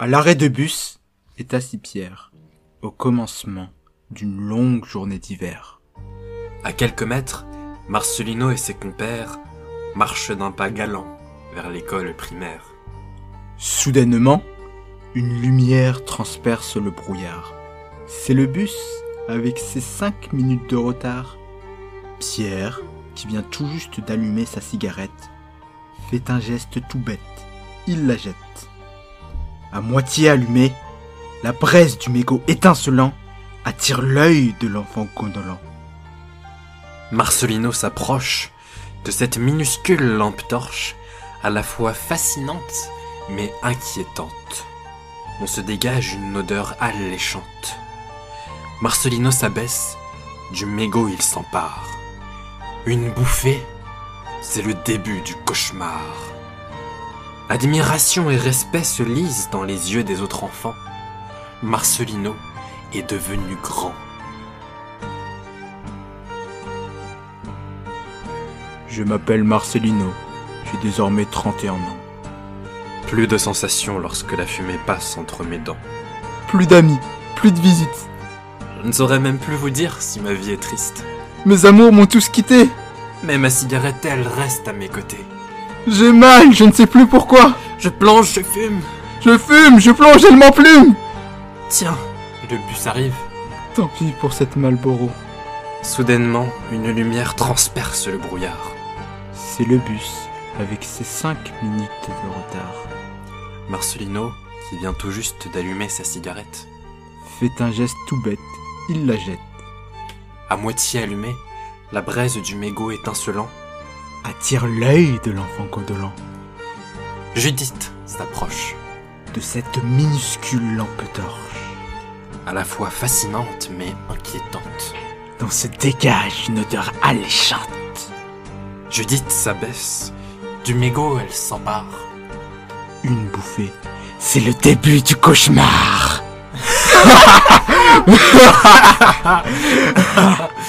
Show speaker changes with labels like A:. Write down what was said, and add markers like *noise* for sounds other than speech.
A: À l'arrêt de bus est assis Pierre, au commencement d'une longue journée d'hiver.
B: À quelques mètres, Marcelino et ses compères marchent d'un pas galant vers l'école primaire.
A: Soudainement, une lumière transperce le brouillard. C'est le bus avec ses cinq minutes de retard. Pierre, qui vient tout juste d'allumer sa cigarette, fait un geste tout bête. Il la jette. À moitié allumée, la braise du mégot étincelant attire l'œil de l'enfant gondolant.
B: Marcelino s'approche de cette minuscule lampe torche, à la fois fascinante mais inquiétante. On se dégage une odeur alléchante. Marcelino s'abaisse, du mégot il s'empare. Une bouffée, c'est le début du cauchemar. Admiration et respect se lisent dans les yeux des autres enfants. Marcelino est devenu grand.
A: Je m'appelle Marcelino, j'ai désormais 31 ans.
B: Plus de sensations lorsque la fumée passe entre mes dents.
A: Plus d'amis, plus de visites.
B: Je ne saurais même plus vous dire si ma vie est triste.
A: Mes amours m'ont tous quitté.
B: Mais ma cigarette, elle reste à mes côtés.
A: J'ai mal, je ne sais plus pourquoi.
B: Je plonge, je fume.
A: Je fume, je plonge, elle m'emplume.
B: Tiens, le bus arrive.
A: Tant pis pour cette Malboro.
B: Soudainement, une lumière transperce le brouillard.
A: C'est le bus, avec ses cinq minutes de retard.
B: Marcelino, qui vient tout juste d'allumer sa cigarette,
A: Fait un geste tout bête, il la jette.
B: à moitié allumée, la braise du mégot étincelant,
A: Attire l'œil de l'enfant gondolant.
B: Judith s'approche,
A: De cette minuscule lampe torche,
B: à la fois fascinante mais inquiétante.
A: dont se dégage une odeur alléchante.
B: Judith s'abaisse, du mégot elle s'empare.
A: Une bouffée, c'est le début du cauchemar. *laughs*